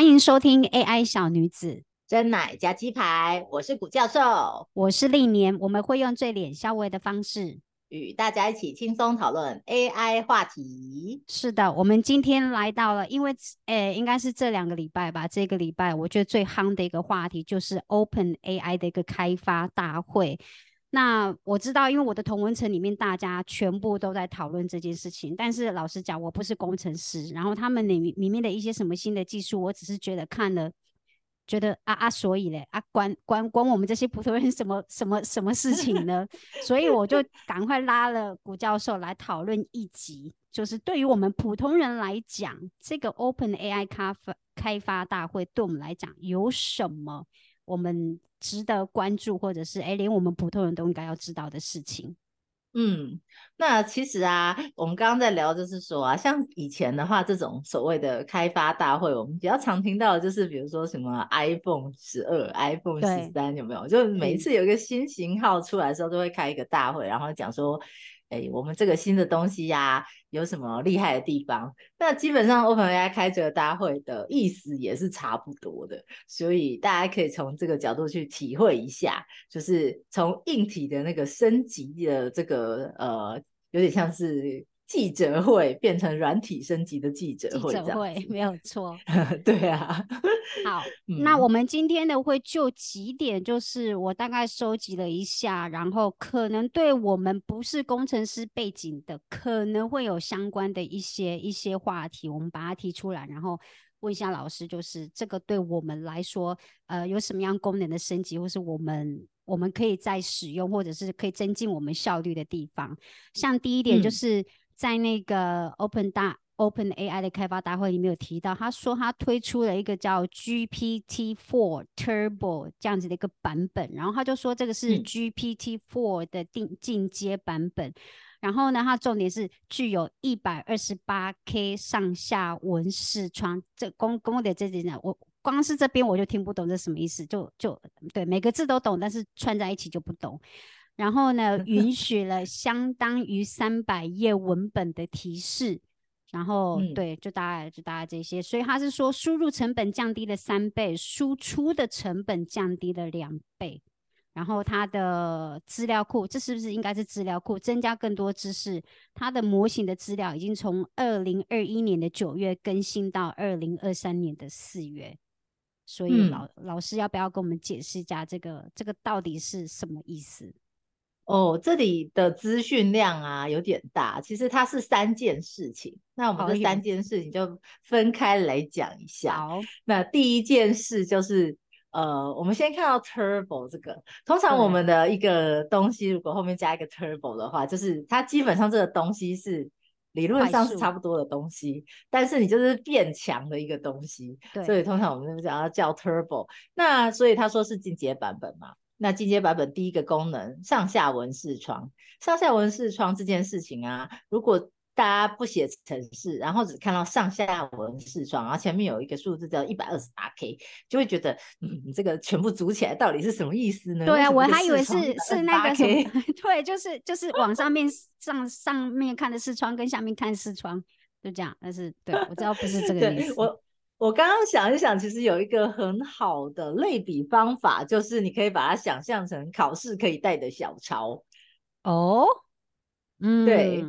欢迎收听 AI 小女子真奶加鸡排，我是古教授，我是历年，我们会用最脸消微的方式与大家一起轻松讨论 AI 话题。是的，我们今天来到了，因为诶，应该是这两个礼拜吧。这个礼拜我觉得最夯的一个话题就是 Open AI 的一个开发大会。那我知道，因为我的同文层里面大家全部都在讨论这件事情，但是老实讲，我不是工程师，然后他们里里面的一些什么新的技术，我只是觉得看了，觉得啊啊，所以嘞啊，关关关我们这些普通人什么什么什么事情呢？所以我就赶快拉了古教授来讨论一集，就是对于我们普通人来讲，这个 Open AI 开发开发大会对我们来讲有什么？我们值得关注，或者是哎，连我们普通人都应该要知道的事情。嗯，那其实啊，我们刚刚在聊，就是说啊，像以前的话，这种所谓的开发大会，我们比较常听到的就是，比如说什么 iPhone 十二、iPhone 十三，有没有？就每一次有一个新型号出来的时候，都会开一个大会，然后讲说。哎，我们这个新的东西呀，有什么厉害的地方？那基本上 OpenAI 开这个大会的意思也是差不多的，所以大家可以从这个角度去体会一下，就是从硬体的那个升级的这个呃，有点像是。记者会变成软体升级的记者会，记者会没有错。对啊，好，那我们今天的会就几点，就是我大概收集了一下，然后可能对我们不是工程师背景的，可能会有相关的一些一些话题，我们把它提出来，然后问一下老师，就是这个对我们来说，呃，有什么样功能的升级，或是我们我们可以再使用，或者是可以增进我们效率的地方。像第一点就是。在那个 Open 大 Open AI 的开发大会里面有提到，他说他推出了一个叫 GPT Four Turbo 这样子的一个版本，然后他就说这个是 GPT Four 的定进阶版本，然后呢，它重点是具有一百二十八 K 上下文视窗，这公公的这点呢，我光是这边我就听不懂这什么意思，就就对每个字都懂，但是串在一起就不懂。然后呢，允许了相当于三百页文本的提示，然后对，就大概就大概这些，所以他是说输入成本降低了三倍，输出的成本降低了两倍，然后它的资料库，这是不是应该是资料库增加更多知识？它的模型的资料已经从二零二一年的九月更新到二零二三年的四月，所以老老师要不要跟我们解释一下这个这个到底是什么意思？哦，这里的资讯量啊有点大，其实它是三件事情。那我们这三件事情就分开来讲一下。好，那第一件事就是，呃，我们先看到 turbo 这个。通常我们的一个东西如果后面加一个 turbo 的话，就是它基本上这个东西是理论上是差不多的东西，但是你就是变强的一个东西。对，所以通常我们就讲要叫 turbo。那所以他说是进阶版本嘛？那进阶版本第一个功能上下文视窗，上下文视窗这件事情啊，如果大家不写程式，然后只看到上下文视窗，然后前面有一个数字叫一百二十八 K，就会觉得，嗯，这个全部组起来到底是什么意思呢？对啊，我还以为是是那个什么，对，就是就是往上面上上面看的视窗跟下面看视窗，就这样。但是对我知道不是这个意思。我刚刚想一想，其实有一个很好的类比方法，就是你可以把它想象成考试可以带的小抄。哦，嗯，对，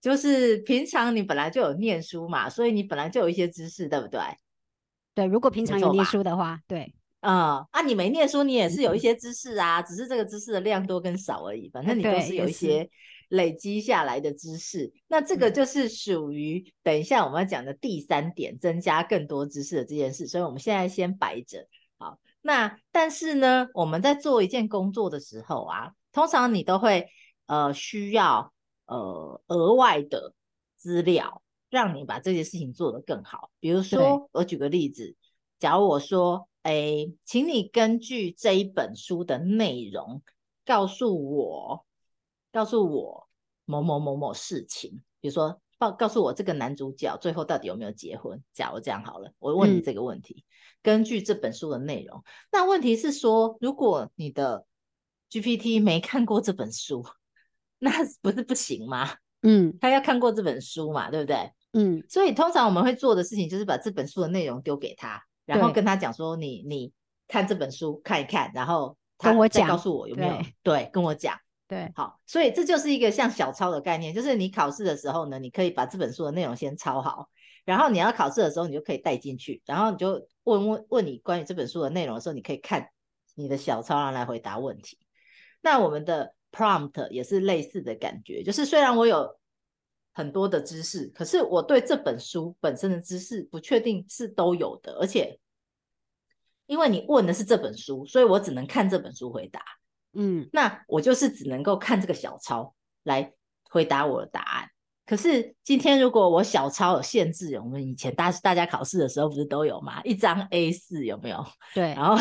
就是平常你本来就有念书嘛，所以你本来就有一些知识，对不对？对，如果平常有念书的话，对，嗯，啊，你没念书，你也是有一些知识啊，只是这个知识的量多跟少而已，反正你都是有一些。累积下来的知识，那这个就是属于等一下我们要讲的第三点，增加更多知识的这件事。所以我们现在先摆着。好，那但是呢，我们在做一件工作的时候啊，通常你都会呃需要呃额外的资料，让你把这件事情做得更好。比如说，我举个例子，假如我说，哎，请你根据这一本书的内容告诉我。告诉我某某某某事情，比如说报告诉我这个男主角最后到底有没有结婚？假如这样好了，我问你这个问题，根据这本书的内容，那问题是说，如果你的 GPT 没看过这本书，那不是不行吗？嗯，他要看过这本书嘛，对不对？嗯，所以通常我们会做的事情就是把这本书的内容丢给他，然后跟他讲说你你看这本书看一看，然后他跟我讲再告诉我有没有对对跟我讲。对，好，所以这就是一个像小抄的概念，就是你考试的时候呢，你可以把这本书的内容先抄好，然后你要考试的时候，你就可以带进去，然后你就问问问你关于这本书的内容的时候，你可以看你的小抄，然后来回答问题。那我们的 prompt 也是类似的感觉，就是虽然我有很多的知识，可是我对这本书本身的知识不确定是都有的，而且因为你问的是这本书，所以我只能看这本书回答。嗯，那我就是只能够看这个小抄来回答我的答案。可是今天如果我小抄有限制，我们以前大大家考试的时候不是都有吗？一张 A 四有没有？对，然后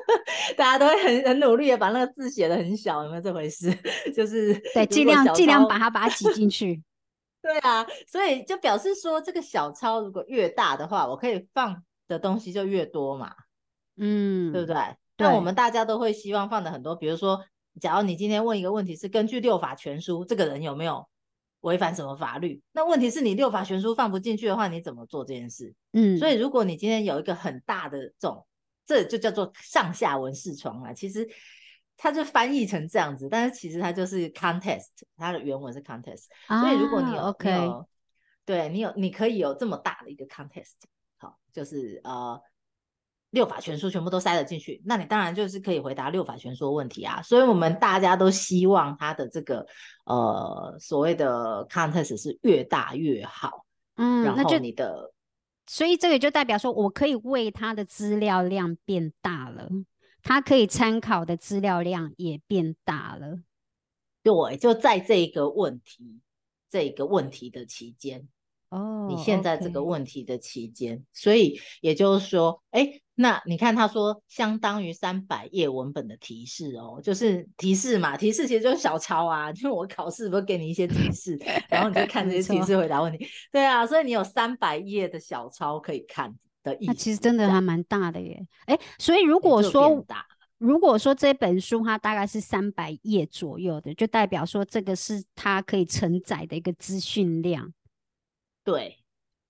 大家都会很很努力的把那个字写的很小，有没有这回事？就是对，尽量尽量把它把它挤进去。对啊，所以就表示说这个小抄如果越大的话，我可以放的东西就越多嘛。嗯，对不对？那我对们大家都会希望放的很多，比如说，假如你今天问一个问题是根据六法全书，这个人有没有违反什么法律？那问题是你六法全书放不进去的话，你怎么做这件事？嗯，所以如果你今天有一个很大的这种，这就叫做上下文视窗啊，其实它就翻译成这样子，但是其实它就是 contest，它的原文是 contest。所以如果你有、啊你 OK，有，对你有，你可以有这么大的一个 contest，好，就是呃六法全书全部都塞了进去，那你当然就是可以回答六法全书的问题啊。所以我们大家都希望它的这个呃所谓的 contest 是越大越好，嗯，然后你的所以这个就代表说我可以为他的资料量变大了，他可以参考的资料量也变大了。对，就在这个问题这个问题的期间，哦，你现在这个问题的期间，所以也就是说，哎，那你看他说相当于三百页文本的提示哦，就是提示嘛，提示其实就是小抄啊，就是我考试不是给你一些提示，然后你就看这些提示回答问题，对啊，所以你有三百页的小抄可以看的意思，那其实真的还蛮大的耶。哎，所以如果说如果说这本书它大概是三百页左右的，就代表说这个是它可以承载的一个资讯量。对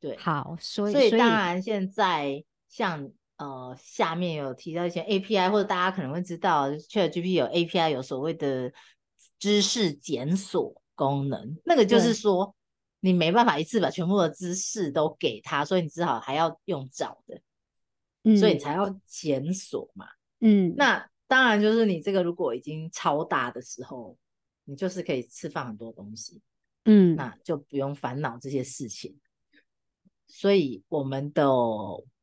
对，好，所以所以当然现在像呃下面有提到一些 API，或者大家可能会知道，ChatGPT 有 API 有所谓的知识检索功能，那个就是说你没办法一次把全部的知识都给他，所以你只好还要用找的，所以你嗯才要检索嘛。嗯，那当然就是你这个如果已经超大的时候，你就是可以释放很多东西。嗯那就不用烦恼这些事情。所以我们的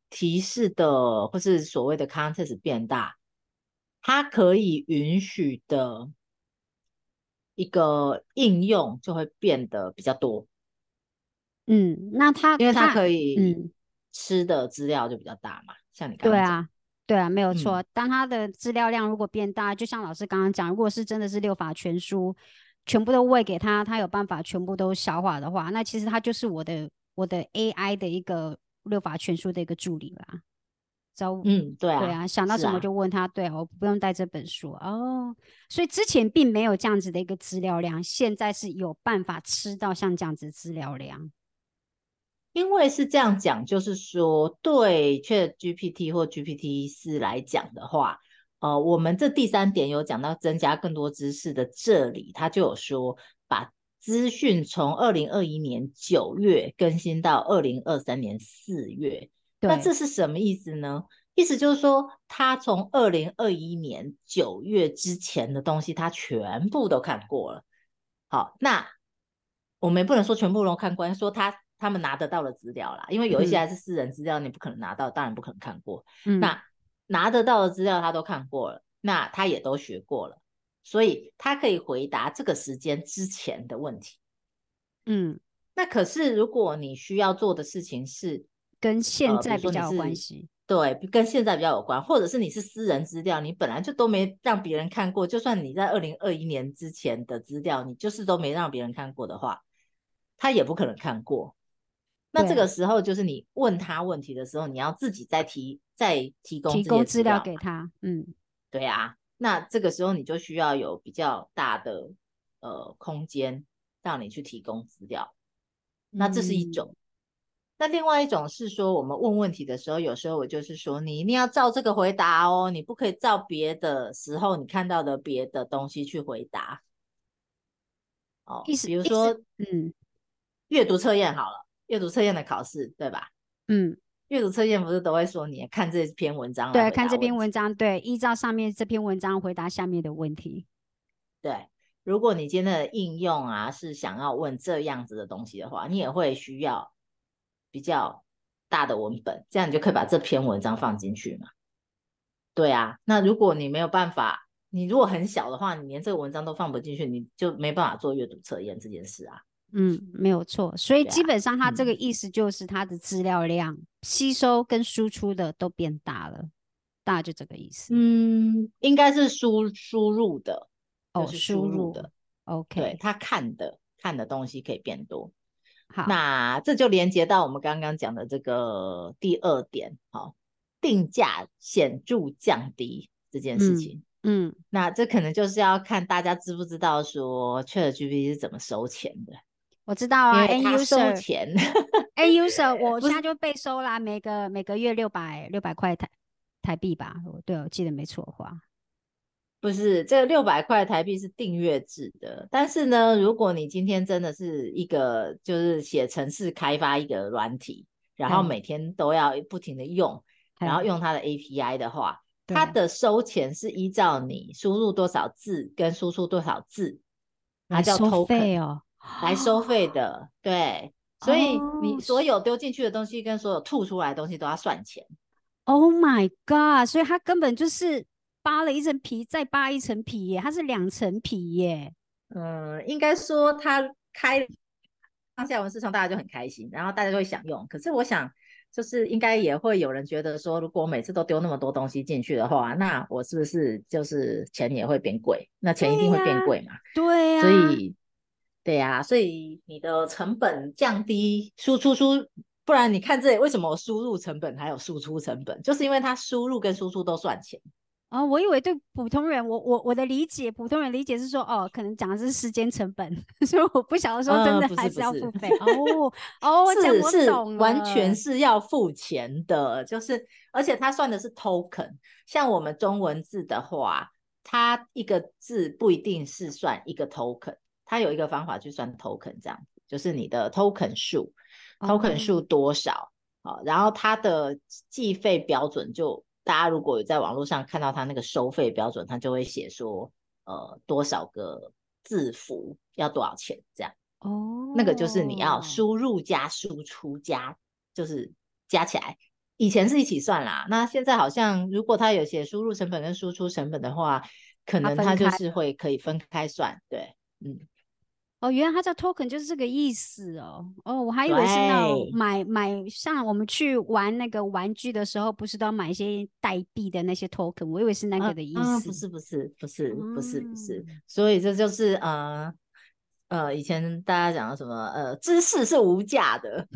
提示的或是所谓的 context 变大，它可以允许的一个应用就会变得比较多，嗯，那它因为它它可以嗯吃的资料就比较大嘛。像你刚对刚讲，啊，对啊，没有嗯错。当它的资料量如果变大，就像老师刚刚讲，如果是真的是六法全书全部都喂给他，他有办法全部都消化的话，那其实他就是我的我的 AI 的一个六法全书的一个助理啦。只要嗯，对啊，对啊，想到什么就问他，对啊，我不用带这本书哦。所以之前并没有这样子的一个资料量，现在是有办法吃到像这样子资料量。因为是这样讲，就是说，对 Chat GPT 或 GPT 四来讲的话，呃，我们这第三点有讲到增加更多知识的这里，他就有说把资讯从二零二一年九月更新到二零二三年四月。那对这是什么意思呢？意思就是说，他从二零二一年九月之前的东西，他全部都看过了。好，那我们也不能说全部都看过，说他他们拿得到的资料啦，因为有一些嗯还是私人资料，你不可能拿到，当然不可能看过。嗯，那拿得到的资料他都看过了，那他也都学过了，所以他可以回答这个时间之前的问题。嗯，那可是如果你需要做的事情是跟现在比较有关系。对，跟现在比较有关，或者是你是私人资料，你本来就都没让别人看过，就算你在二零二一年之前的资料，你就是都没让别人看过的话，他也不可能看过。那这个时候就是你问他问题的时候，你要自己再提再提供提供资料给他，嗯。对啊，那这个时候你就需要有比较大的呃空间让你去提供资料，那这是一种。那另外一种是说，我们问问题的时候，有时候我就是说，你一定要照这个回答哦，你不可以照别的时候你看到的别的东西去回答。哦，意思比如说，嗯。阅读测验好了，阅读测验的考试，对吧？嗯，阅读测验不是都会说你看这篇文章来对，看这篇文章，对，依照上面这篇文章回答下面的问题。对，如果你今天的应用啊是想要问这样子的东西的话，你也会需要比较大的文本，这样你就可以把这篇文章放进去嘛。对啊，那如果你没有办法，你如果很小的话，你连这个文章都放不进去，你就没办法做阅读测验这件事啊。嗯，没有错。所以基本上它这个嗯意思就是它的资料量吸收跟输出的都变大了，大概就这个意思。嗯，应该是输输入的，哦就是输入的，OK，对他看的看的东西可以变多。好，那这就连接到我们刚刚讲的这个第二点，好、定价显著降低这件事嗯情。嗯，那这可能就是要看大家知不知道说 ChatGPT 是怎么收钱的，我知道啊，N 因为它收 user 钱，N user，我现在就被收啦，每个每个月六百六百块台台币吧，我对我记得没错的话，不是这个六百块台币是订阅制的，但是呢，如果你今天真的是一个就是写程式开发一个软体，然后嗯每天都要不停的用，然后嗯用它的 API 的话，它的收钱是依照你输入多少字跟输出多少字，它叫来收 token 费哦，来收费的。对，所以哦你所有丢进去的东西跟所有吐出来的东西都要算钱。Oh my god！所以它根本就是扒了一层皮，再扒一层皮耶，它是两层皮耶。嗯，应该说它开上下文市场，大家就很开心，然后大家就会想用。可是我想，就是应该也会有人觉得说，如果我每次都丢那么多东西进去的话，那我是不是就是钱也会变贵？那钱一定会变贵嘛。对呀、所以，对呀、所以你的成本降低，输出出，不然你看这里为什么我输入成本还有输出成本，就是因为它输入跟输出都算钱。哦，我以为对普通人，我我我的理解，普通人理解是说，哦，可能讲的是时间成本，所以我不晓得说真呃的还是要付费。哦哦，是是完全是要付钱的，就是而且它算的是 token，像我们中文字的话，它一个字不一定是算一个 token，它有一个方法去算 token，这样子就是你的 token 数，token 哦数多少，好，然后它的计费标准就大家如果有在网络上看到它那个收费标准，它就会写说呃多少个字符要多少钱这样。哦，那个就是你要输入加输出加，就是加起来。以前是一起算啦，那现在好像如果它有写输入成本跟输出成本的话，可能它就是会可以分开算。对，嗯，哦，原来它叫 token 就是这个意思哦。哦，我还以为是那种对买买，像我们去玩那个玩具的时候，不是都要买一些代币的那些 token？我以为是那个的意嗯，思。不是不是不是不是不是，嗯所以这就是呃呃，以前大家讲的什么呃，知识是无价的，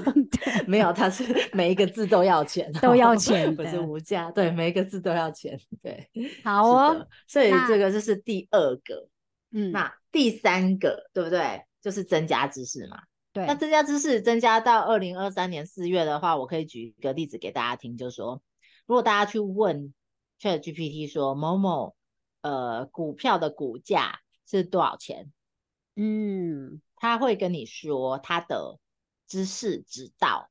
没有，它是每一个字都要钱，都要钱不是的无价，对，每一个字都要钱，对，好哦，所以那这个就是第二个。嗯，那第三个对不对？就是增加知识嘛。对，那增加知识增加到二零二三年四月的话，我可以举一个例子给大家听，就是说，如果大家去问 Chat GPT 说某某呃股票的股价是多少钱，嗯，他会跟你说他的知识直到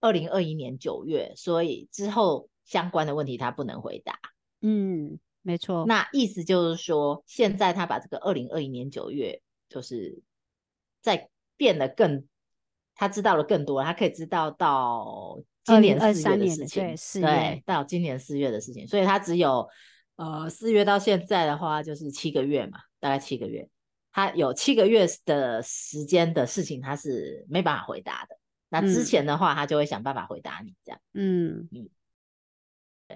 二零二一年九月，所以之后相关的问题他不能回答。嗯，没错。那意思就是说，现在他把这个二零二一年九月，就是在变得更，他知道了更多，他可以知道到今年四月的的事情，对对，到今年四月的事情，所以他只有呃四月到现在的话，就是七个月嘛，大概七个月，他有七个月的时间的事情，他是没办法回答的。那之嗯。前的话，他就会想办法回答你这样。嗯。嗯。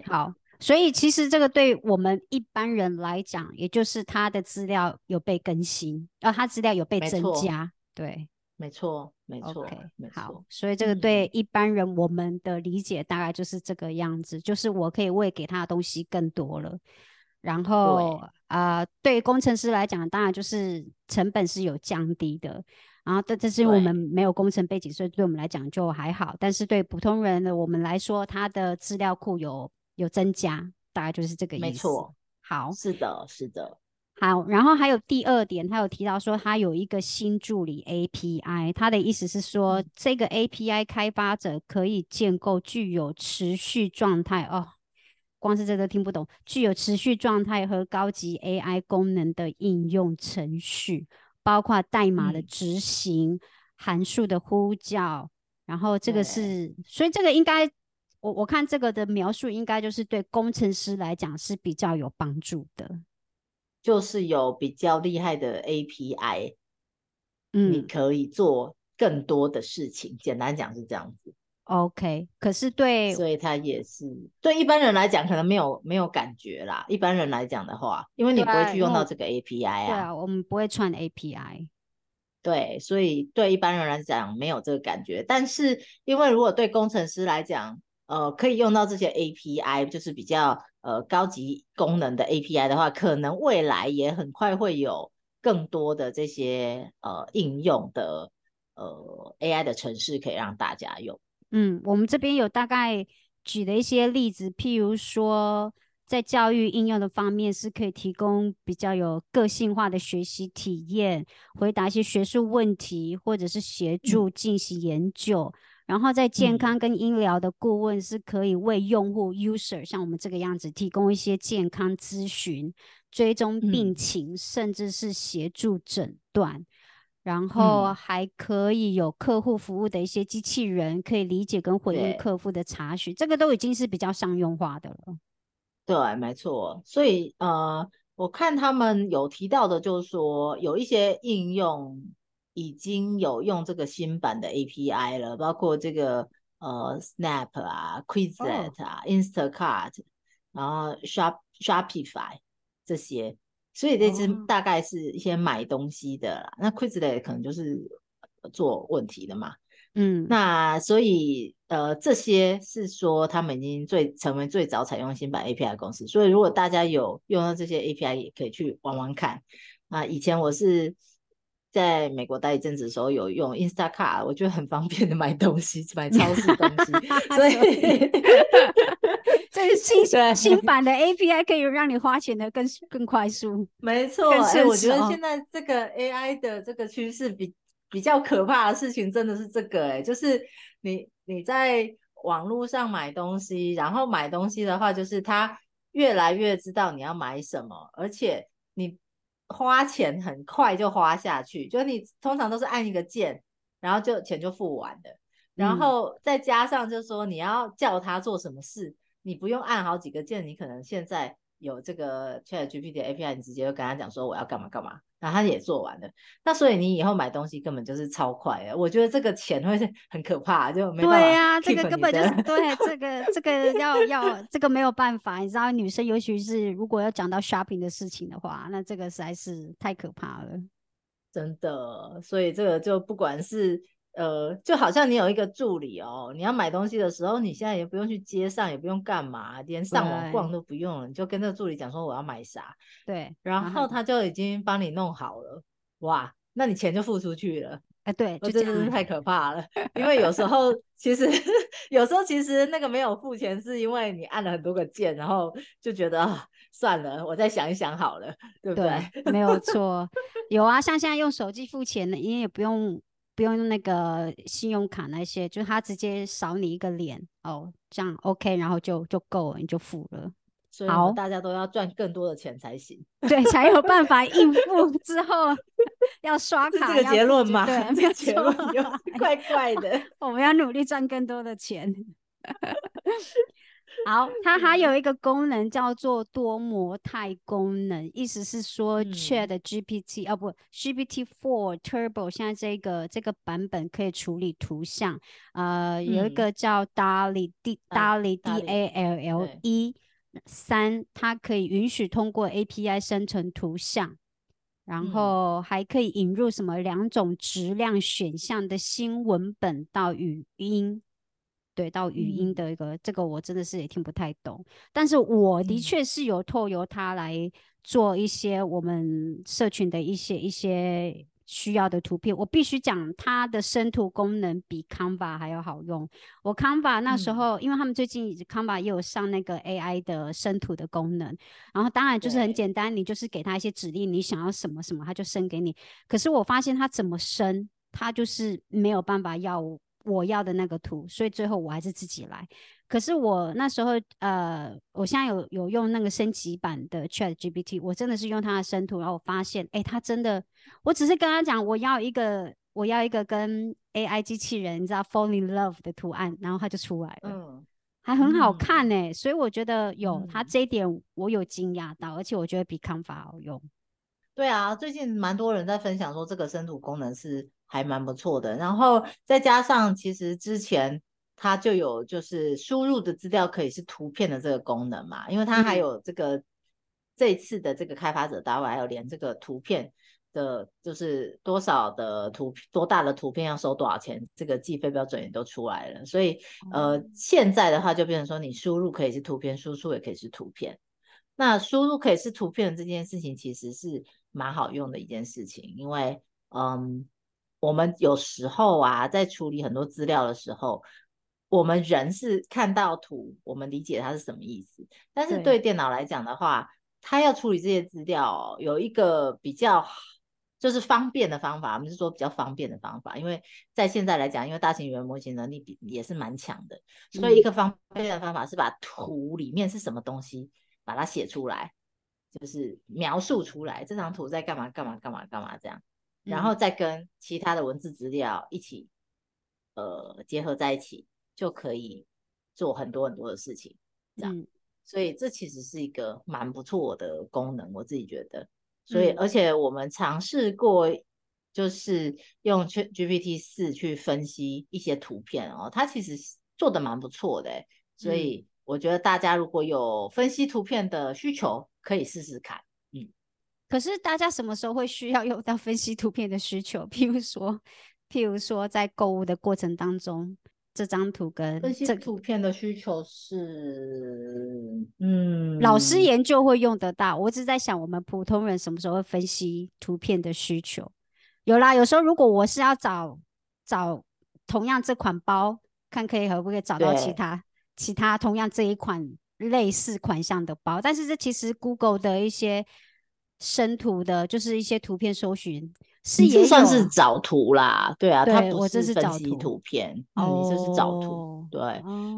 好，所以其实这个对我们一般人来讲，也就是他的资料有被更新，然后他资料有被增加，对没错，没错，OK，没好，，所以这个嗯对一般人我们的理解大概就是这个样子，就是我可以喂给他的东西更多了。然后啊，对工程师来讲，当然就是成本是有降低的。然后，这这是因为我们没有工程背景，所以对我们来讲就还好。但是对普通人的我们来说，他的资料库有有增加，大概就是这个意思。没错，好，是的，是的。好，然后还有第二点，他有提到说，他有一个新助理 API，他的意思是说，这个 API 开发者可以建构具有持续状态哦，光是这都听不懂，具有持续状态和高级 AI 功能的应用程序，包括代码的执行、函数的呼叫，然后这个是，所以这个应该，我我看这个的描述，应该就是对工程师来讲是比较有帮助的。就是有比较厉害的 API，嗯，你可以做更多的事情。简单讲是这样子。OK，可是对，所以它也是对一般人来讲可能没有没有感觉啦。一般人来讲的话，因为你不会去用到这个 API 啊。对啊，我们不会串 API。对，所以对一般人来讲没有这个感觉。但是因为如果对工程师来讲，呃，可以用到这些 API，就是比较。呃，高级功能的 API 的话，可能未来也很快会有更多的这些呃应用的呃 AI 的城市可以让大家用。嗯，我们这边有大概举了一些例子，譬如说在教育应用的方面，是可以提供比较有个性化的学习体验，回答一些学术问题，或者是协助进行研究。然后在健康跟医疗的顾问是可以为用户 user 像我们这个样子提供一些健康咨询、追踪病情，甚至是协助诊断。然后还可以有客户服务的一些机器人，可以理解跟回应客户的查询，这个都已经是比较商用化的了。对，没错。所以呃，我看他们有提到的，就是说有一些应用。已经有用这个新版的 API 了，包括这个呃 Snap 啊、Quizlet 啊、Instacart，然后 Shop Shopify 这些，所以这支大概是一些买东西的啦。那 Quizlet 可能就是做问题的嘛。嗯，那所以呃这些是说他们已经最成为最早采用新版 API 的公司。所以如果大家有用到这些 API，也可以去玩玩看。啊，以前我是。在美国待一阵子的时候，有用 Instacart，我觉得很方便的买东西，买超市东西。所以，这新 新版的 API 可以让你花钱的更更快速。没错，哎，我觉得现在这个 AI 的这个趋势比比较可怕的事情，真的是这个，哎，就是你你在网络上买东西，然后买东西的话，就是它越来越知道你要买什么，而且你。花钱很快就花下去，就是你通常都是按一个键，然后就钱就付完了。然后再加上就是说你要叫他做什么事，你不用按好几个键，你可能现在有这个 Chat GPT API，你直接就跟他讲说我要干嘛干嘛。然后他也做完了，那所以你以后买东西根本就是超快的。我觉得这个钱会是很可怕，就没办法。对呀，这个根本就是对这个这个要要这个没有办法。你知道，女生尤其是如果要讲到 shopping 的事情的话，那这个实在是太可怕了。真的，所以这个就不管是。呃，就好像你有一个助理哦，你要买东西的时候，你现在也不用去街上，也不用干嘛，连上网逛都不用了，你就跟这个助理讲说我要买啥，对，然后他就已经帮你弄好了，哇，那你钱就付出去了，哎，对，这真是太可怕了，因为有时候 其实有时候其实那个没有付钱，是因为你按了很多个键，然后就觉得啊，算了，我再想一想好了，对不对？没有错，有啊，像现在用手机付钱的，你也不用。不用用那个信用卡那些，就他直接扫你一个脸哦，这样 OK，然后就就够了，你就付了。好，大家都要赚更多的钱才行，对，才有办法应付 之后要刷卡。这个结论吗？对，没有结论，怪怪的。我们要努力赚更多的钱。好，它还有一个功能叫做多模态功能，意思是说，Chat GPT 哦不，GPT Four Turbo 现在这个这个版本可以处理图像，呃，有一个叫 DALL-E D DALL-E D A L L E 三，它可以允许通过 API 生成图像，然后还可以引入什么两种质量选项的新文本到语音。对，到语音的一个这个我真的是也听不太懂，但是我的确是有透由他来做一些我们社群的一些一些。需要的图片，我必须讲它的生图功能比 Canva 还要好用。我 Canva 那时候，因为他们最近 Canva 也有上那个 AI 的生图的功能，然后当然就是很简单，你就是给他一些指令，你想要什么什么，他就生给你。可是我发现他怎么生，他就是没有办法要我要的那个图，所以最后我还是自己来。可是我那时候，呃，我现在有有用那个升级版的 Chat GPT，我真的是用它的生图，然后我发现，哎，它真的，我只是跟他讲，我要一个，我要一个跟 AI 机器人，你知道 fall in love 的图案，然后它就出来了，嗯，还很好看呢，所以我觉得有它这一点，我有惊讶到，而且我觉得比 Canva 好用。对啊，最近蛮多人在分享说这个生图功能是还蛮不错的，然后再加上其实之前。它就有就是输入的资料可以是图片的这个功能嘛，因为它还有这个这次的这个开发者大会还有连这个图片的，就是多少的图多大的图片要收多少钱，这个计费标准也都出来了。所以呃，现在的话就变成说，你输入可以是图片，输出也可以是图片。那输入可以是图片的这件事情其实是蛮好用的一件事情，因为嗯，我们有时候啊在处理很多资料的时候。我们人是看到图，我们理解它是什么意思。但是对电脑来讲的话，它要处理这些资料，有一个比较就是方便的方法。我们是说比较方便的方法，因为在现在来讲，因为大型语言模型能力比也是蛮强的，所以一个方便的方法是把图里面是什么东西，把它写出来，就是描述出来这张图在干嘛干嘛干嘛干嘛这样，然后再跟其他的文字资料一起呃结合在一起。就可以做很多很多的事情，这样，所以这其实是一个蛮不错的功能，我自己觉得。所以，而且我们尝试过，就是用 GPT 四去分析一些图片哦，它其实做的蛮不错的。所以，我觉得大家如果有分析图片的需求，可以试试看。嗯，可是大家什么时候会需要 用到分析图片的需求？譬如说，譬如说在购物的过程当中。这张图跟这图片的需求是，嗯，老师研究会用得到。我只是在想，我们普通人什么时候会分析图片的需求？有啦，有时候如果我是要找找同样这款包，看可以可不可以找到其他其他同样这一款类似款项的包，但是这其实 Google 的一些生图的，就是一些图片搜寻。是也算是找图啦，对啊，它不是分析图片，你这是找图，对，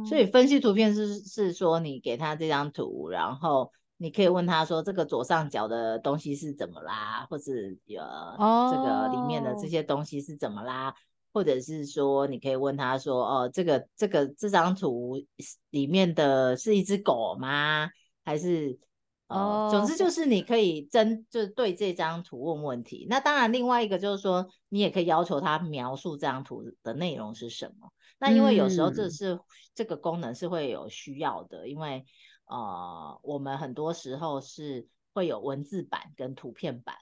所以分析图片是是说你给他这张图，然后你可以问他说这个左上角的东西是怎么啦，或者呃这个里面的这些东西是怎么啦，或者是说你可以问他说哦这个这个这张图里面的是一只狗吗？还是？哦，总之就是你可以针就是对这张图问问题。那当然，另外一个就是说，你也可以要求他描述这张图的内容是什么。那因为有时候这是这个功能是会有需要的，因为呃，我们很多时候是会有文字版跟图片版。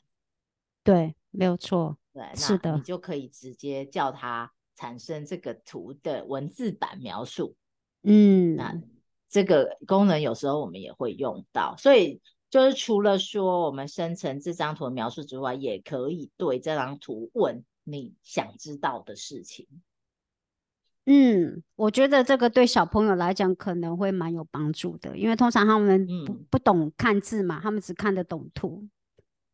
对，没有错。对，是的，你就可以直接叫它产生这个图的文字版描述。嗯，那。这个功能有时候我们也会用到，所以就是除了说我们生成这张图的描述之外，也可以对这张图问你想知道的事情。嗯，我觉得这个对小朋友来讲可能会蛮有帮助的，因为通常他们不不懂看字嘛，他们只看得懂图。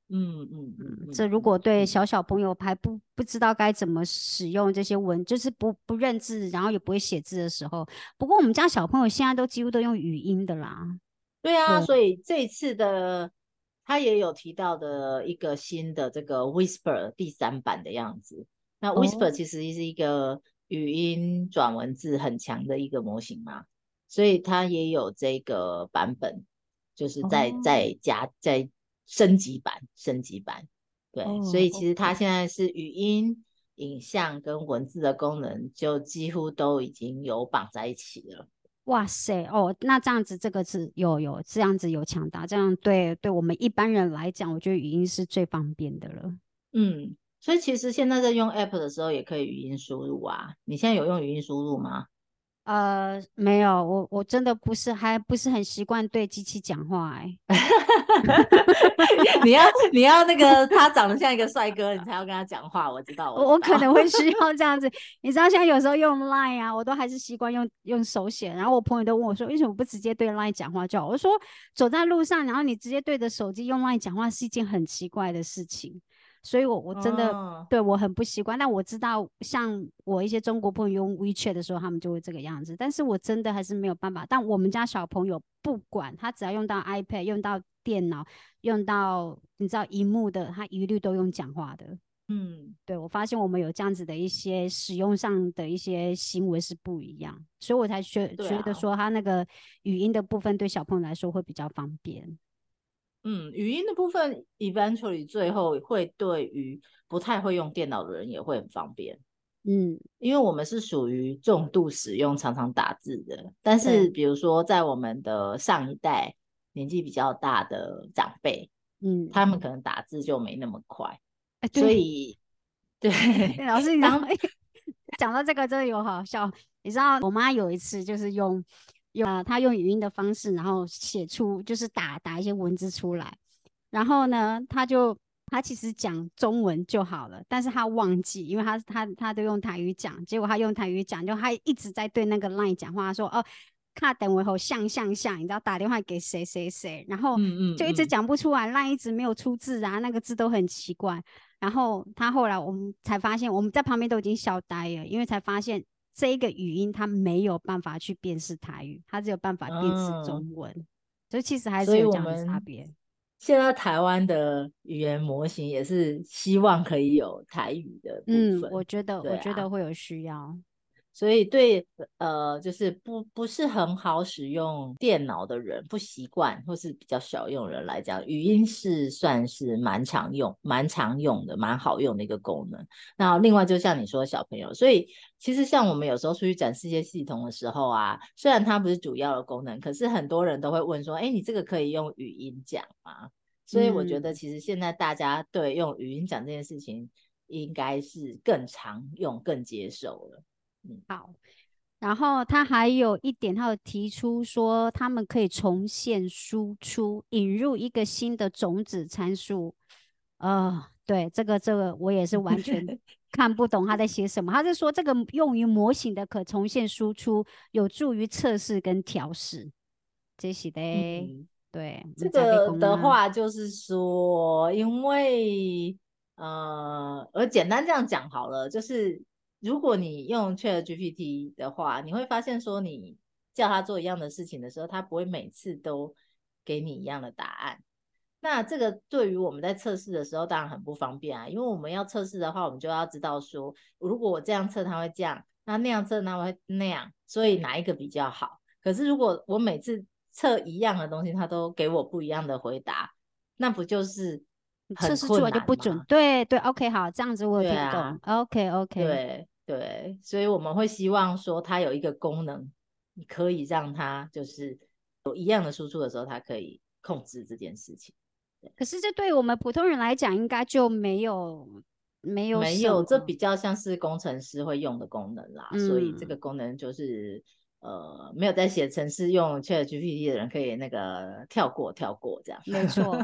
嗯嗯嗯，这如果对小小朋友还不不知道该怎么使用这些文，就是不不认字，然后也不会写字的时候，不过我们家小朋友现在都几乎都用语音的啦。对啊，所以这次的他也有提到的一个新的这个 Whisper 第三版的样子。那 Whisper 其实是一个语音转文字很强的一个模型嘛，所以它也有这个版本，就是在在加在。升级版，升级版，对，所以其实它现在是语音、影像跟文字的功能，就几乎都已经有绑在一起了。哇塞，哦，那这样子，这个是有有这样子有强大，这样对对我们一般人来讲，我觉得语音是最方便的了。嗯，所以其实现在在用 App 的时候，也可以语音输入啊。你现在有用语音输入吗？呃，没有，我我真的不是，还不是很习惯对机器讲话哎。你要你要那个他长得像一个帅哥，你才要跟他讲话。我知道，我我可能会需要这样子。你知道，像有时候用 Line 啊，我都还是习惯用用手写。然后我朋友都问我说，为什么不直接对 Line 讲话就好？我说，走在路上，然后你直接对着手机用 Line 讲话是一件很奇怪的事情。所以，我我真的对我很不习惯。但我知道，像我一些中国朋友用 WeChat 的时候，他们就会这个样子。但是我真的还是没有办法。但我们家小朋友不管他，只要用到 iPad、用到电脑、用到你知道荧幕的，他一律都用讲话的。嗯，对，我发现我们有这样子的一些使用上的一些行为是不一样，所以我才觉觉得说他那个语音的部分对小朋友来说会比较方便。嗯，语音的部分，eventually 最后会对于不太会用电脑的人也会很方便。嗯，因为我们是属于重度使用、常常打字的。但是，比如说在我们的上一代年纪比较大的长辈，嗯，他们可能打字就没那么快。所以，对老师，你刚 讲到这个真的有好笑。你知道，我妈有一次就是用。用他用语音的方式，然后写出就是打打一些文字出来，然后呢，他就他其实讲中文就好了，但是他忘记，因为他他他都用台语讲，结果他用台语讲，就他一直在对那个 line 讲话，说哦，卡等我后像像像，你知道打电话给谁谁谁，然后就一直讲不出来，line 一直没有出字啊，那个字都很奇怪，然后他后来我们才发现，我们在旁边都已经笑呆了，因为才发现。这一个语音它没有办法去辨识台语，它只有办法辨识中文，所以其实还是有这样的差别。现在台湾的语言模型也是希望可以有台语的部分，我觉得我觉得会有需要。所以对呃，就是不不是很好使用电脑的人，不习惯或是比较少用人来讲，语音是算是蛮常用、蛮常用的、蛮好用的一个功能。那另外就像你说小朋友，所以其实像我们有时候出去展示一些系统的时候啊，虽然它不是主要的功能，可是很多人都会问说，哎，你这个可以用语音讲吗？所以我觉得其实现在大家对用语音讲这件事情，应该是更常用、更接受了。好，然后他还有一点，他有提出说，他们可以重现输出，引入一个新的种子参数。呃，对，这个这个我也是完全 看不懂他在写什么。他是说这个用于模型的可重现输出，有助于测试跟调试。这是的，对，这个的话就是说，因为呃，我简单这样讲好了，就是。如果你用 Chat GPT 的话，你会发现说，你叫他做一样的事情的时候，他不会每次都给你一样的答案。那这个对于我们在测试的时候，当然很不方便啊。因为我们要测试的话，我们就要知道说，如果我这样测，它会这样；那那样测，它会那样。所以哪一个比较好？可是如果我每次测一样的东西，它都给我不一样的回答，那不就是测试出来就不准？对对，OK，好，这样子我有听懂。OK OK，对。对，所以我们会希望说，它有一个功能，你可以让它就是有一样的输出的时候，它可以控制这件事情。可是这对我们普通人来讲，应该就没有没有没有，这比较像是工程师会用的功能啦。所以这个功能就是呃，没有在写程式用 Chat GPT 的人可以那个跳过跳过这样。没错。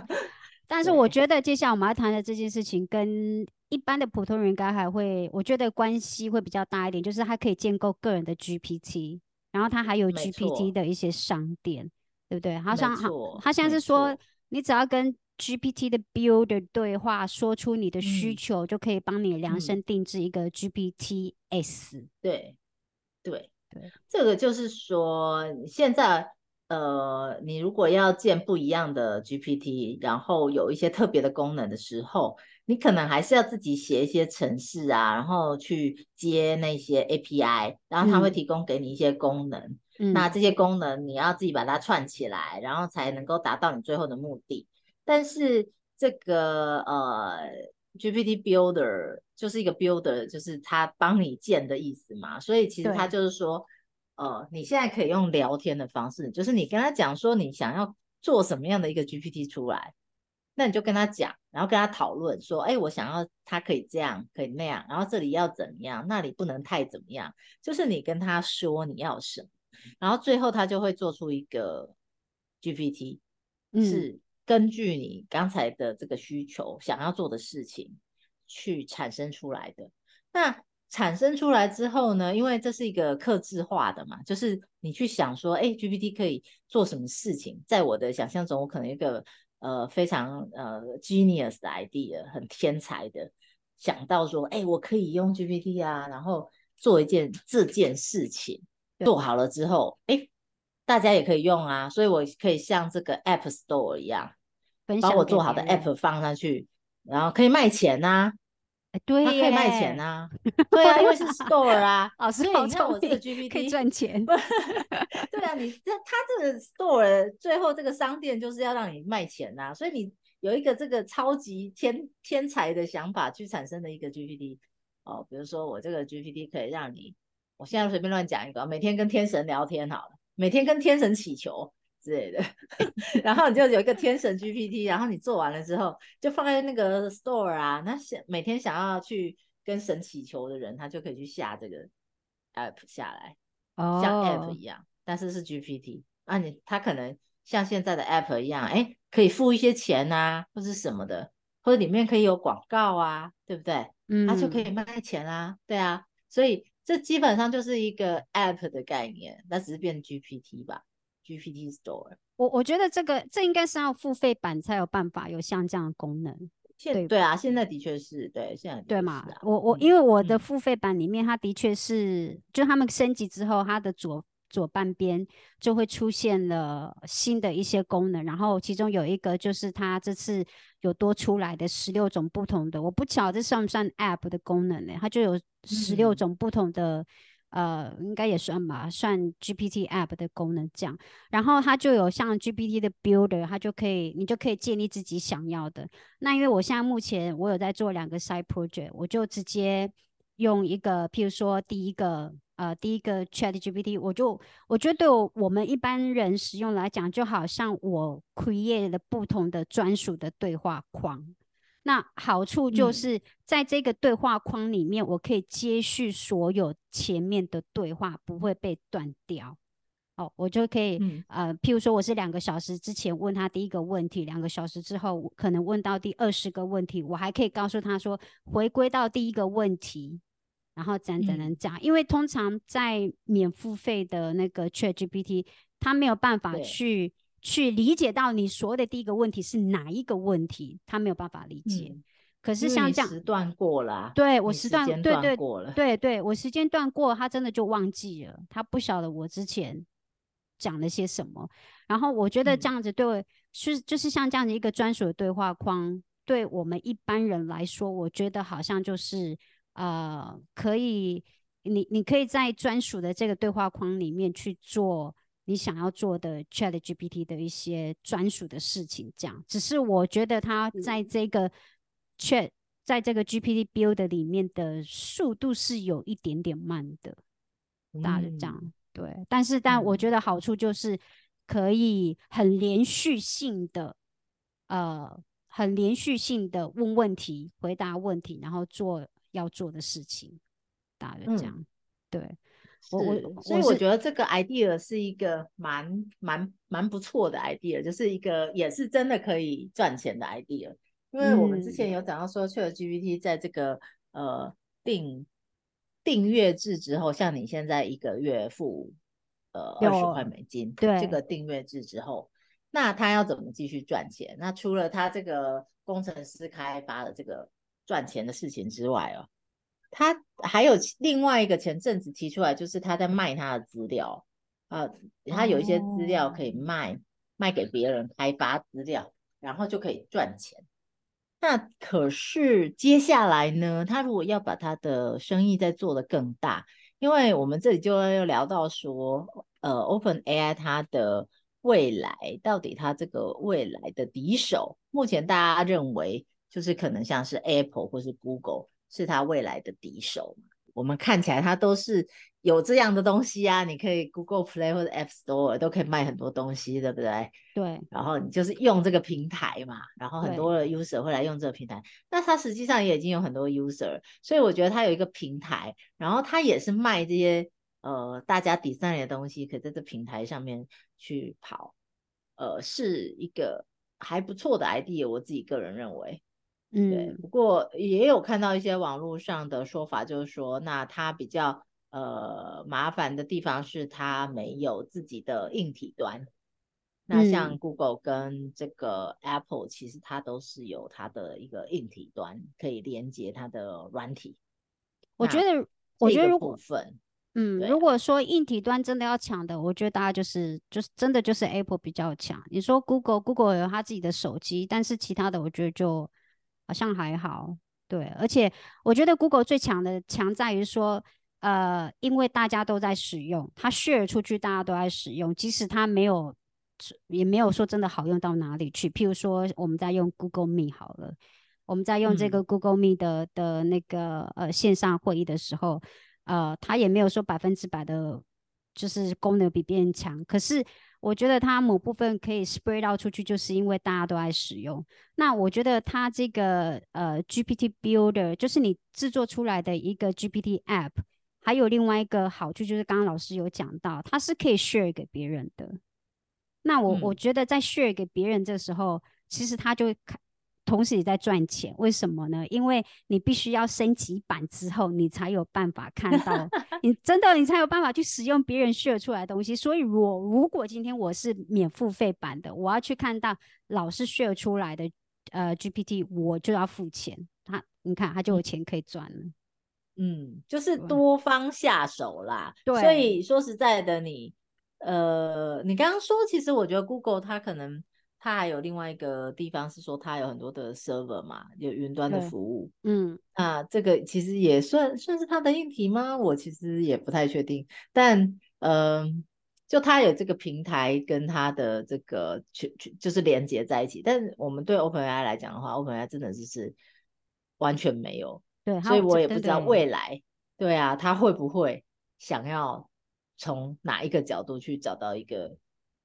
但是我觉得接下来我们要谈的这件事情，跟一般的普通人应该还会，我觉得关系会比较大一点，就是它可以建构个人的 GPT，然后它还有 GPT 的一些商店，对不对？好像好他现在是说，你只要跟 GPT 的 Builder 对话，说出你的需求，就可以帮你量身定制一个 GPTs。对，对，对，这个就是说现在。呃，你如果要建不一样的 GPT，然后有一些特别的功能的时候，你可能还是要自己写一些程式啊，然后去接那些 API，然后它会提供给你一些功能。那这些功能你要自己把它串起来，然后才能够达到你最后的目的。但是这个呃 GPT Builder 就是一个 Builder，就是它帮你建的意思嘛，所以其实它就是说。呃，你现在可以用聊天的方式，就是你跟他讲说你想要做什么样的一个 GPT 出来，那你就跟他讲，然后跟他讨论说，哎，我想要他可以这样，可以那样，然后这里要怎么样，那里不能太怎么样，就是你跟他说你要什么，然后最后他就会做出一个 GPT，是根据你刚才的这个需求想要做的事情去产生出来的。那产生出来之后呢，因为这是一个克制化的嘛，就是你去想说，哎，GPT 可以做什么事情，在我的想象中，我可能一个。呃，非常呃 genius 的 idea，很天才的想到说，哎，我可以用 GPT 啊，然后做一件这件事情，做好了之后，哎，大家也可以用啊，所以我可以像这个 App Store 一样，把我做好的 App 放上去，然后可以卖钱呐。对，它可以卖钱啊，对啊，因为是 store 啊，所以你看我这个 GPT 可以赚钱。对啊，你这它这个 store 最后这个商店就是要让你卖钱呐，所以你有一个这个超级天天才的想法去产生的一个 GPT 哦，比如说我这个 GPT 可以让你，我现在随便乱讲一个，每天跟天神聊天好了，每天跟天神祈求。之类的，然后你就有一个天神 GPT，然后你做完了之后，就放在那个 store 啊，那想每天想要去跟神祈求的人，他就可以去下这个 app 下来，像 app 一样，但是是 GPT 啊，你他可能像现在的 app 一样，哎，可以付一些钱啊，或者什么的，或者里面可以有广告啊，对不对？嗯，他就可以卖钱啊，对啊，所以这基本上就是一个 app 的概念，那只是变 GPT 吧。GPT Store，我我觉得这个这应该是要付费版才有办法有像这样的功能。对对啊，现在的确是对，现在对嘛？我我因为我的付费版里面，它的确是就他们升级之后，它的左左半边就会出现了新的一些功能，然后其中有一个就是它这次有多出来的十六种不同的，我不晓得这算不算 App 的功能呢？它就有十六种不同的。呃，应该也算吧，算 GPT App 的功能这样，然后它就有像 GPT 的 Builder，它就可以，你就可以建立自己想要的。那因为我现在目前我有在做两个 side project，我就直接用一个，譬如说第一个，呃，第一个 Chat GPT，我就我觉得对我们一般人使用来讲，就好像我 create 了不同的专属的对话框。那好处就是在这个对话框里面，我可以接续所有前面的对话，不会被断掉。哦，我就可以呃，譬如说我是两个小时之前问他第一个问题，两个小时之后可能问到第二十个问题，我还可以告诉他说回归到第一个问题，然后怎怎能讲？因为通常在免付费的那个 ChatGPT，它没有办法去。去理解到你所谓的第一个问题是哪一个问题，他没有办法理解。可是像这样时段过了，对我时段对对过了，对对，我时间段过，他真的就忘记了，他不晓得我之前讲了些什么。然后我觉得这样子对，是就是像这样的一个专属的对话框，对我们一般人来说，我觉得好像就是呃，可以你你可以在专属的这个对话框里面去做。你想要做的 Chat GPT 的一些专属的事情，这样。只是我觉得它在这个 Chat 在这个 GPT Build 里面的速度是有一点点慢的，大的这样。对，但是但我觉得好处就是可以很连续性的，呃，很连续性的问问题、回答问题，然后做要做的事情，大的这样。对。我我所以我觉得这个 idea 是一个蛮蛮蛮不错的 idea，就是一个也是真的可以赚钱的 idea。因为我们之前有讲到说，ChatGPT 在这个呃订订阅制之后，像你现在一个月付呃二十块美金，对这个订阅制之后，那他要怎么继续赚钱？那除了他这个工程师开发的这个赚钱的事情之外哦。他还有另外一个前阵子提出来，就是他在卖他的资料啊，他有一些资料可以卖，卖给别人开发资料，然后就可以赚钱。那可是接下来呢，他如果要把他的生意再做得更大，因为我们这里就要聊到说，呃，Open AI 它的未来到底它这个未来的敌手，目前大家认为就是可能像是 Apple 或是 Google。是他未来的敌手我们看起来它都是有这样的东西啊，你可以 Google Play 或者 App Store 都可以卖很多东西，对不对？对。然后你就是用这个平台嘛，然后很多的 user 会来用这个平台，那它实际上也已经有很多 user，所以我觉得它有一个平台，然后它也是卖这些呃大家 design 的东西，可以在这平台上面去跑，呃，是一个还不错的 idea，我自己个人认为。对，不过也有看到一些网络上的说法，就是说，那它比较呃麻烦的地方是它没有自己的硬体端。那像 Google 跟这个 Apple，其实它都是有它的一个硬体端可以连接它的软体。我觉得，我觉得如果，嗯，如果说硬体端真的要抢的，我觉得大家就是就是真的就是 Apple 比较强。你说 Google，Google 有它自己的手机，但是其他的我觉得就。好像还好，对，而且我觉得 Google 最强的强在于说，呃，因为大家都在使用，它 share 出去，大家都在使用，即使它没有，也没有说真的好用到哪里去。譬如说，我们在用 Google Meet 好了，我们在用这个 Google Meet 的的那个呃线上会议的时候，呃，它也没有说百分之百的，就是功能比别人强，可是。我觉得它某部分可以 spread out 出去，就是因为大家都爱使用。那我觉得它这个呃 GPT Builder 就是你制作出来的一个 GPT App，还有另外一个好处就是刚刚老师有讲到，它是可以 share 给别人的。那我我觉得在 share 给别人这时候，其实它就会看。同时也在赚钱，为什么呢？因为你必须要升级版之后，你才有办法看到，你真的你才有办法去使用别人 share 出来的东西。所以，我如果今天我是免付费版的，我要去看到老师 share 出来的呃 GPT，我就要付钱。他你看，他就有钱可以赚了。嗯，就是多方下手啦。对，所以说实在的，你呃，你刚刚说，其实我觉得 Google 它可能。它还有另外一个地方是说，它有很多的 server 嘛，有云端的服务。嗯，那这个其实也算算是它的硬体吗？我其实也不太确定。但嗯，就它有这个平台跟它的这个全全就是连接在一起。但我们对 OpenAI 来讲的话，OpenAI 真的就是完全没有。对，所以我也不知道未来，对啊，他会不会想要从哪一个角度去找到一个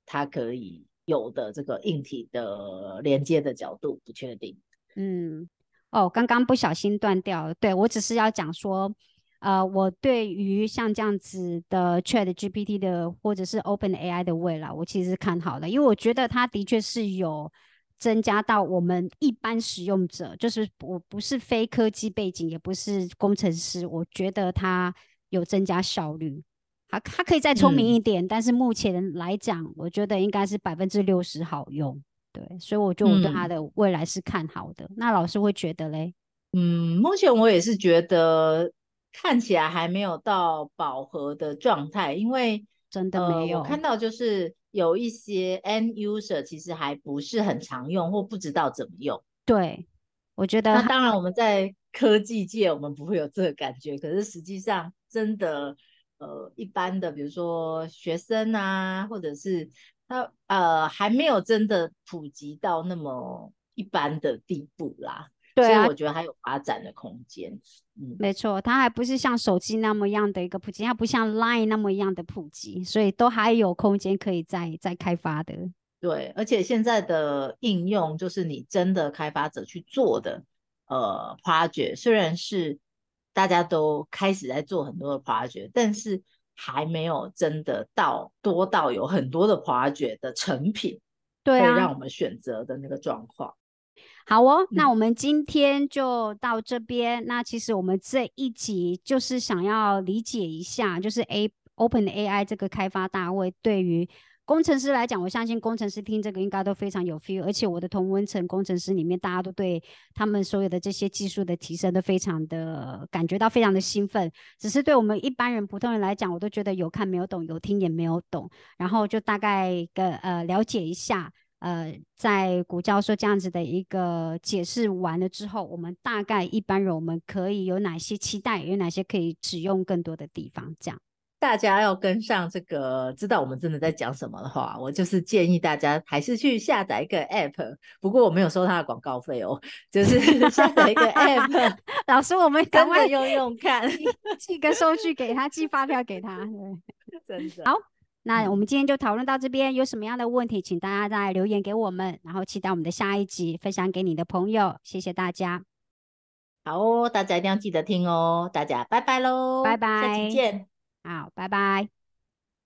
他可以。有的这个硬体的连接的角度不确定。嗯，哦，刚刚不小心断掉了。对我只是要讲说，呃，我对于像这样子的 Chat GPT 的或者是 Open AI 的未来，我其实看好了，因为我觉得它的确是有增加到我们一般使用者，就是我不是非科技背景，也不是工程师，我觉得它有增加效率。它它可以再聪明一点，但是目前来讲，我觉得应该是百分之六十好用。对，所以我就我对它的未来是看好的。那老师会觉得嘞？嗯，目前我也是觉得看起来还没有到饱和的状态，因为真的没有看到就是有一些 end user 其实还不是很常用或不知道怎么用。对，我觉得那当然我们在科技界我们不会有这个感觉，可是实际上真的。呃，一般的，比如说学生啊，或者是他呃，还没有真的普及到那么一般的地步啦。对啊，我觉得还有发展的空间。嗯，没错，它还不是像手机那么样的一个普及，它不像 Line 那么样的普及，所以都还有空间可以再再开发的。对，而且现在的应用就是你真的开发者去做的呃 project，虽然是。大家都开始在做很多的 project，但是还没有真的到多到有很多的 project 的成品，对啊，让我们选择的那个状况。好哦，那我们今天就到这边。那其实我们这一集就是想要理解一下，就是 A Open AI 这个开发大会对于。工程师来讲，我相信工程师听这个应该都非常有 feel，而且我的同温层工程师里面，大家都对他们所有的这些技术的提升都非常的感觉到非常的兴奋。只是对我们一般人普通人来讲，我都觉得有看没有懂，有听也没有懂。然后就大概个呃了解一下，呃，在古教授这样子的一个解释完了之后，我们大概一般人我们可以有哪些期待，有哪些可以使用更多的地方，这样。大家要跟上这个，知道我们真的在讲什么的话，我就是建议大家还是去下载一个 App。不过我没有收他的广告费哦，就是 下载一个 App。老师，我们赶快用用看，寄个收据给他，寄发票给他。对，真的好。那我们今天就讨论到这边，有什么样的问题，请大家再留言给我们，然后期待我们的下一集分享给你的朋友。谢谢大家。好哦，大家一定要记得听哦。大家拜拜喽，拜拜，下期见。好，拜拜。